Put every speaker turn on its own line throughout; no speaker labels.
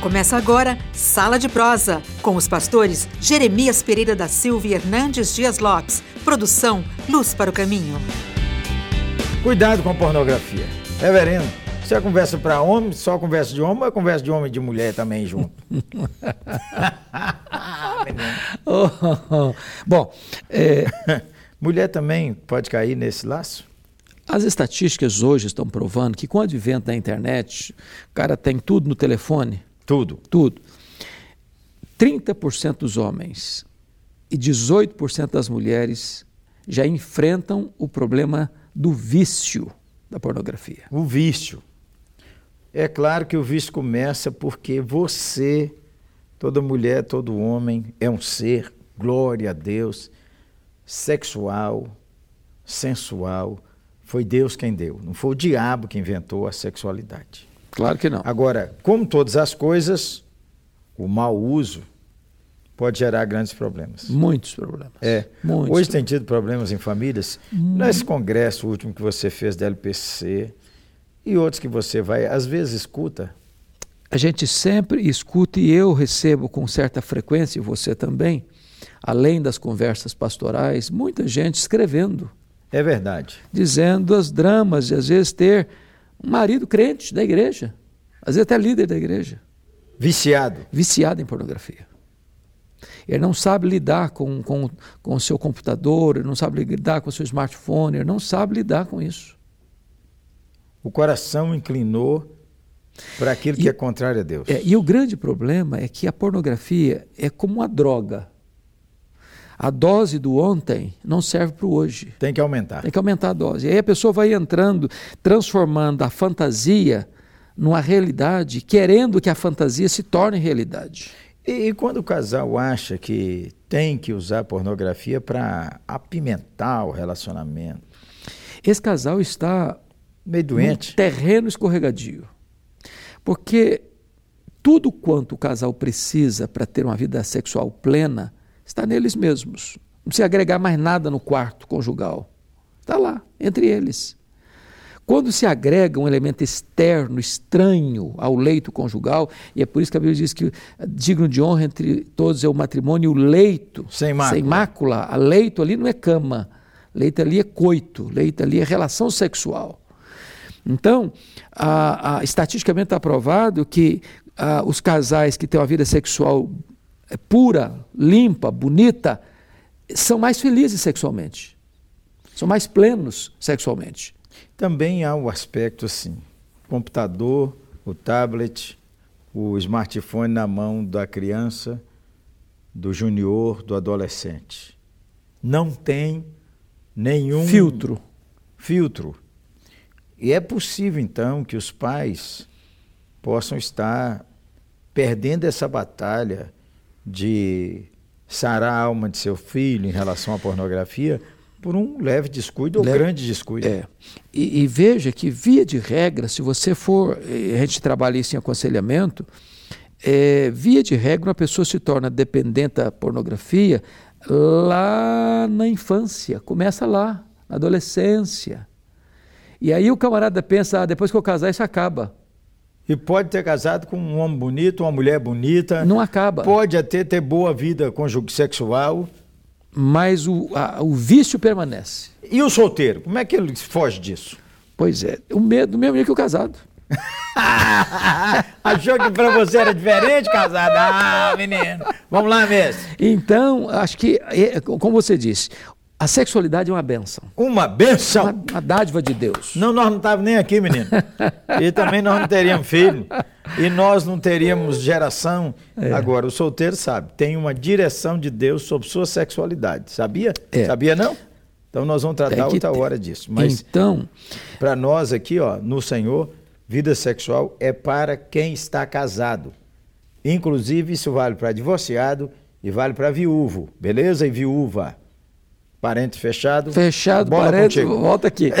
Começa agora Sala de Prosa, com os pastores Jeremias Pereira da Silva e Hernandes Dias Lopes. Produção Luz para o Caminho.
Cuidado com a pornografia. Reverendo, se é conversa para homem, só conversa de homem ou é conversa de homem e de mulher também junto?
Oh, oh, oh. Bom, é,
mulher também pode cair nesse laço?
as estatísticas hoje estão provando que com o advento da internet, o cara tem tudo no telefone.
Tudo.
Tudo. 30% dos homens e 18% das mulheres já enfrentam o problema do vício da pornografia.
O vício. É claro que o vício começa porque você, toda mulher, todo homem, é um ser, glória a Deus, sexual, sensual. Foi Deus quem deu, não foi o diabo que inventou a sexualidade.
Claro que não.
Agora, como todas as coisas, o mau uso pode gerar grandes problemas.
Muitos problemas.
É.
Muitos
Hoje tem tido problemas em famílias.
Hum.
Nesse congresso último que você fez da LPC e outros que você vai, às vezes escuta.
A gente sempre escuta e eu recebo com certa frequência, e você também, além das conversas pastorais, muita gente escrevendo.
É verdade.
Dizendo as dramas de às vezes ter um marido crente da igreja, às vezes até líder da igreja.
Viciado.
Viciado em pornografia. Ele não sabe lidar com, com, com o seu computador, ele não sabe lidar com o seu smartphone, ele não sabe lidar com isso.
O coração inclinou para aquilo
E-
que é contrário a Deus.
É, e o grande problema é que a pornografia é como uma droga. A dose do ontem não serve para o hoje.
Tem que aumentar.
Tem que aumentar a dose. E aí a pessoa vai entrando, transformando a fantasia numa realidade, querendo que a fantasia se torne realidade.
E, e quando o casal acha que tem que usar pornografia para apimentar o relacionamento,
Esse casal está
meio doente,
terreno escorregadio. Porque tudo quanto o casal precisa para ter uma vida sexual plena está neles mesmos. Não precisa agregar mais nada no quarto conjugal. Está lá, entre eles. Quando se agrega um elemento externo, estranho ao leito conjugal, e é por isso que a Bíblia diz que digno de honra entre todos é o matrimônio o leito.
Sem mácula.
Sem mácula. A leito ali não é cama. Leito ali é coito. Leito ali é relação sexual. Então, a, a, estatisticamente está provado que ah, os casais que têm uma vida sexual pura, limpa, bonita, são mais felizes sexualmente. São mais plenos sexualmente.
também há o aspecto assim: computador, o tablet, o smartphone na mão da criança, do junior, do adolescente. Não tem nenhum
Filtro.
filtro. E é possível, então, que os pais possam estar perdendo essa batalha de sarar a alma de seu filho em relação à pornografia por um leve descuido ou
Leve-
grande descuido.
É. E, e veja que, via de regra, se você for, eh, a gente trabalha isso em aconselhamento, eh, via de regra, uma pessoa se torna dependente da pornografia lá na infância, começa lá, na adolescência. E aí o camarada pensa, ah, depois que eu casar, isso acaba.
E pode ter casado com um homem bonito, uma mulher bonita.
Não acaba.
Pode até ter boa vida conjugal sexual.
Mas o, a- o vício permanece.
E o solteiro, como é que ele foge disso?
Pois é, o medo, do mesmo nível que o casado.
Achou que pra você era diferente, casado? Ah, menino. Vamos lá, mestre.
Então, acho que, é, como você disse, a sexualidade é uma benção.
Uma benção.
Uma, uma dádiva de Deus.
Não, nós não estávamos nem aqui, menino. E também nós não teríamos filho. E nós não teríamos geração.
É.
Agora, o solteiro sabe, tem uma direção de Deus sobre sua sexualidade. Sabia?
É.
Sabia não? Então nós vamos tratar outra
ter.
hora disso. Mas
Então,
para nós aqui, ó, no Senhor, vida sexual é para quem está casado. Inclusive, isso vale para divorciado e vale para viúvo, beleza? E viúva. Parente fechado.
fechado,
bola
parede,
contigo.
volta aqui.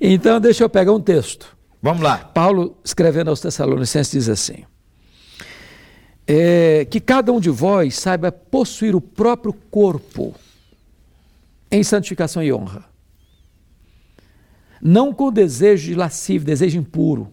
então, deixa eu pegar um texto.
Vamos lá.
Paulo, escrevendo aos Tessalonicenses, diz assim: é, Que cada um de vós saiba possuir o próprio corpo em santificação e honra, não com desejo de lascivo, desejo impuro,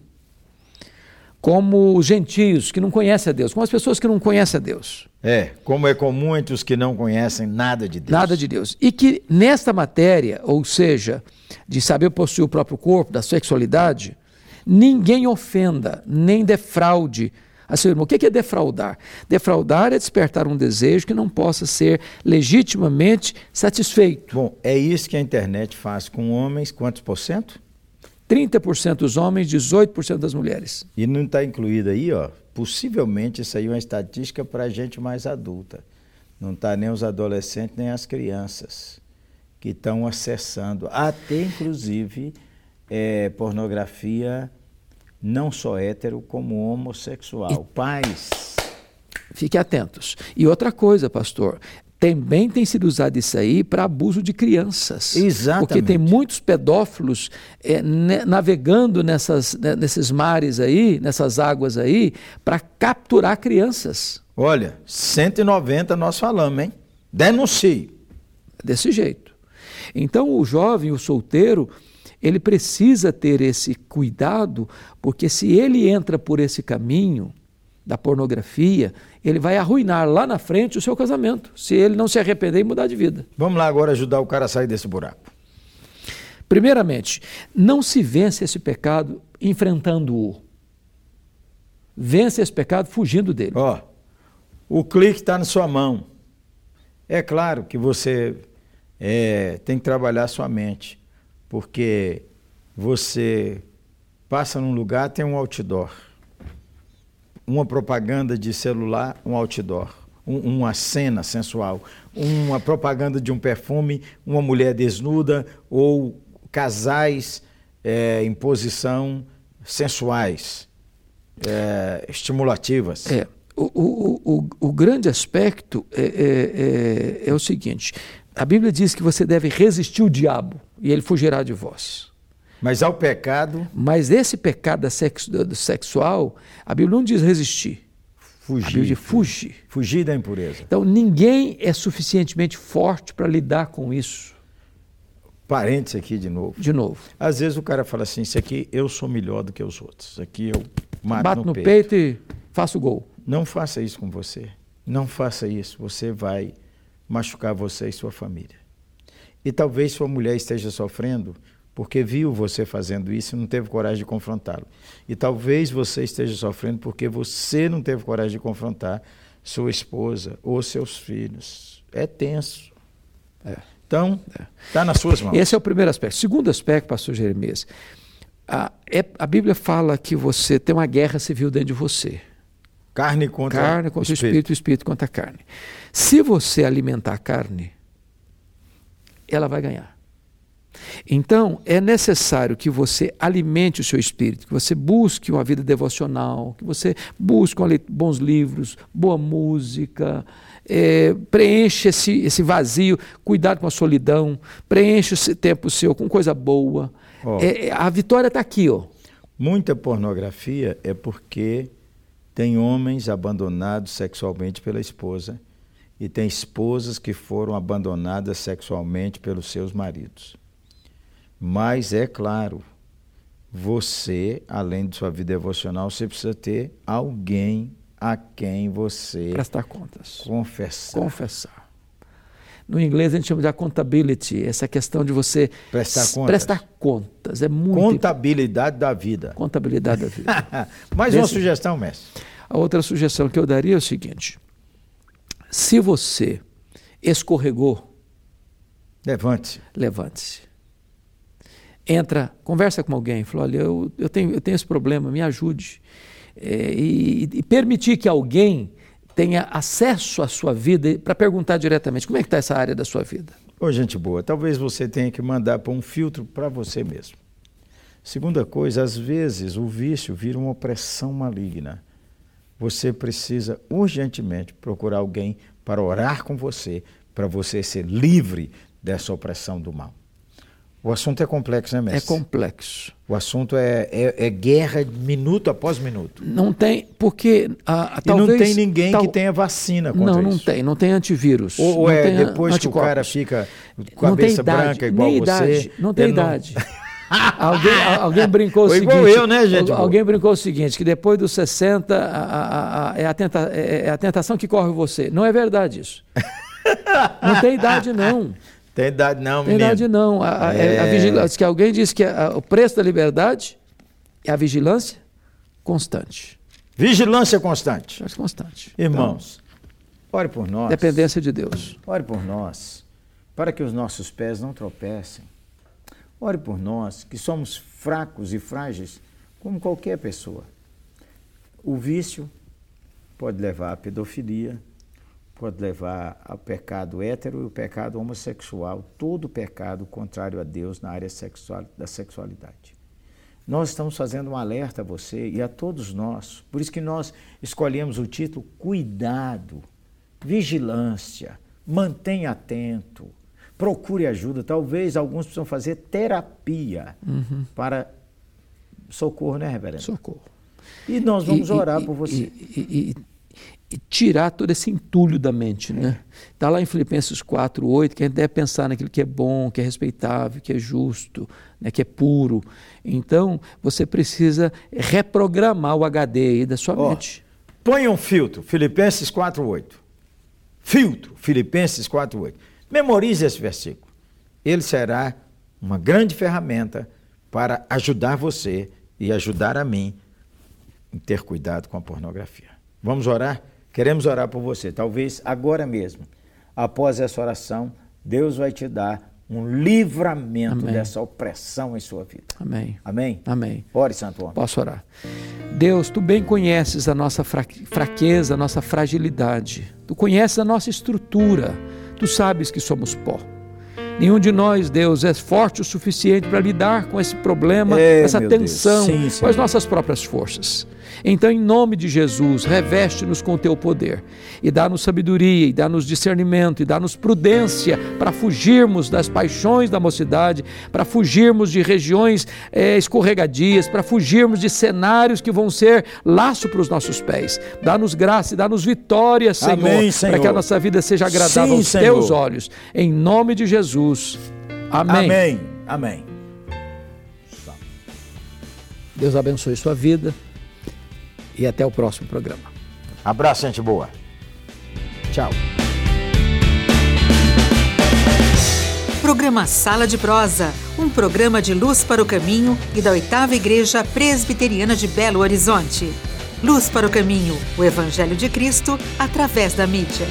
como os gentios que não conhecem a Deus, como as pessoas que não conhecem a Deus.
É, como é comum entre os que não conhecem nada de Deus.
Nada de Deus. E que nesta matéria, ou seja, de saber possuir o próprio corpo, da sexualidade, ninguém ofenda, nem defraude a seu irmão. O que é defraudar? Defraudar é despertar um desejo que não possa ser legitimamente satisfeito.
Bom, é isso que a internet faz com homens, quantos por cento?
30% dos homens, 18% das mulheres.
E não está incluído aí, ó. Possivelmente isso aí é uma estatística para a gente mais adulta. Não está nem os adolescentes nem as crianças que estão acessando, até inclusive é, pornografia não só hétero, como homossexual. E... Pais.
Fiquem atentos. E outra coisa, pastor, também tem sido usado isso aí para abuso de crianças.
Exatamente.
Porque tem muitos pedófilos é, ne, navegando nessas, né, nesses mares aí, nessas águas aí, para capturar crianças.
Olha, 190 nós falamos, hein? Denuncie.
Desse jeito. Então o jovem, o solteiro, ele precisa ter esse cuidado, porque se ele entra por esse caminho da pornografia, ele vai arruinar lá na frente o seu casamento, se ele não se arrepender e mudar de vida.
Vamos lá agora ajudar o cara a sair desse buraco.
Primeiramente, não se vence esse pecado enfrentando-o. Vence esse pecado fugindo dele.
Ó, o clique está na sua mão. É claro que você é, tem que trabalhar sua mente porque você passa num lugar, tem um outdoor. Uma propaganda de celular, um outdoor. Um, uma cena sensual. Uma propaganda de um perfume, uma mulher desnuda ou casais é, em posição sensuais, é, estimulativas.
É. O, o, o, o grande aspecto é, é, é, é o seguinte: a Bíblia diz que você deve resistir o diabo e ele fugirá de vós.
Mas ao pecado.
Mas esse pecado sexo, sexual, a Bíblia não diz resistir.
Fugir. A
Bíblia diz fugir.
Fugir da impureza.
Então ninguém é suficientemente forte para lidar com isso.
Parênteses aqui de novo.
De novo.
Às vezes o cara fala assim: isso aqui eu sou melhor do que os outros. Isso aqui eu mato
Bato no,
no
peito. peito e faço gol.
Não faça isso com você. Não faça isso. Você vai machucar você e sua família. E talvez sua mulher esteja sofrendo porque viu você fazendo isso e não teve coragem de confrontá-lo. E talvez você esteja sofrendo porque você não teve coragem de confrontar sua esposa ou seus filhos. É tenso. É. Então, está é. nas suas mãos.
Esse é o primeiro aspecto. Segundo aspecto, pastor Jeremias, a, é, a Bíblia fala que você tem uma guerra civil dentro de você.
Carne contra
carne contra o espírito, o espírito contra a carne. Se você alimentar a carne, ela vai ganhar. Então, é necessário que você alimente o seu espírito, que você busque uma vida devocional, que você busque bons livros, boa música, é, preencha esse, esse vazio, cuidado com a solidão, preencha esse tempo seu com coisa boa. Oh, é, a vitória está aqui. Ó.
Muita pornografia é porque tem homens abandonados sexualmente pela esposa e tem esposas que foram abandonadas sexualmente pelos seus maridos. Mas é claro, você, além de sua vida devocional, você precisa ter alguém a quem você
prestar contas,
confessar.
Confessar. No inglês a gente chama de accountability, essa questão de você
prestar contas.
Prestar contas é muito
contabilidade da vida.
Contabilidade da vida.
Mais Desse... uma sugestão, mestre.
A outra sugestão que eu daria é o seguinte: se você escorregou,
levante-se.
Levante-se. Entra, conversa com alguém, fala: olha, eu, eu, tenho, eu tenho esse problema, me ajude. É, e, e permitir que alguém tenha acesso à sua vida para perguntar diretamente como é que está essa área da sua vida.
Ô, gente boa, talvez você tenha que mandar para um filtro para você mesmo. Segunda coisa, às vezes o vício vira uma opressão maligna você precisa urgentemente procurar alguém para orar com você, para você ser livre dessa opressão do mal. O assunto é complexo, né, mestre?
É complexo.
O assunto é, é, é guerra minuto após minuto.
Não tem, porque a,
a,
e talvez,
não tem ninguém tal, que tenha vacina contra
não,
isso.
Não, não tem, não tem antivírus.
Ou,
ou
é depois que o cara fica com a cabeça
idade,
branca igual
nem
você.
Idade, não tem idade. alguém, alguém brincou
Foi
o seguinte.
igual eu, né, gente?
Alguém brincou o seguinte: que depois dos 60 a, a, a, é, a tenta, é, é a tentação que corre você. Não é verdade isso. não tem idade, não.
Tem idade não,
Tem
menino.
idade não. A, a,
É.
a vigilância, que alguém disse que a- o preço da liberdade é a vigilância constante.
Vigilância constante.
Vigilância constante.
Irmãos, ore por nós.
Então, dependência de Deus.
Ore por nós, para que os nossos pés não tropecem. Ore por nós, que somos fracos e frágeis, como qualquer pessoa. O vício pode levar à pedofilia, pode levar ao pecado hétero e o pecado homossexual, todo pecado contrário a Deus na área sexual, da sexualidade. Nós estamos fazendo um alerta a você e a todos nós. Por isso que nós escolhemos o título Cuidado, Vigilância, mantenha atento, procure ajuda. Talvez alguns precisam fazer terapia para socorro, né, reverendo?
Socorro.
E nós vamos
E-
orar
e-
por você.
E, e- tirar todo esse entulho da mente, né? Está lá em Filipenses 4, 8, que a gente deve pensar naquilo que é bom, que é respeitável, que é justo, né, que é puro. Então, você precisa reprogramar o HD aí da sua
Ó,
mente.
Ponha um filtro, Filipenses 4:8. Filtro, Filipenses 4:8. Memorize esse versículo. Ele será uma grande ferramenta para ajudar você e ajudar a mim em ter cuidado com a pornografia. Vamos orar? Queremos orar por você. Talvez agora mesmo, após essa oração, Deus vai te dar um livramento
Amém.
dessa opressão em sua vida.
Amém.
Amém?
Amém.
Ore, Santo Homem.
Posso orar. Deus, tu bem conheces a nossa fra- fraqueza, a nossa fragilidade. Tu conheces a nossa estrutura. Tu sabes que somos pó. Nenhum de nós, Deus, é forte o suficiente para lidar com esse problema,
É,
essa tensão,
Sim,
com
Senhor.
as nossas próprias forças. Então, em nome de Jesus, reveste-nos com o teu poder e dá-nos sabedoria, e dá-nos discernimento, e dá-nos prudência para fugirmos das paixões da mocidade, para fugirmos de regiões eh, escorregadias, para fugirmos de cenários que vão ser laço para os nossos pés. Dá-nos graça e dá-nos vitória, Senhor,
Amém, Senhor.
para que a nossa vida seja agradável
Sim,
aos
Senhor.
teus olhos. Em nome de Jesus. Amém.
Amém. Amém.
Deus abençoe sua vida e até o próximo programa.
Abraço, gente boa. Tchau.
Programa Sala de Prosa, um programa de luz para o caminho e da oitava Igreja Presbiteriana de Belo Horizonte. Luz para o caminho, o Evangelho de Cristo através da mídia.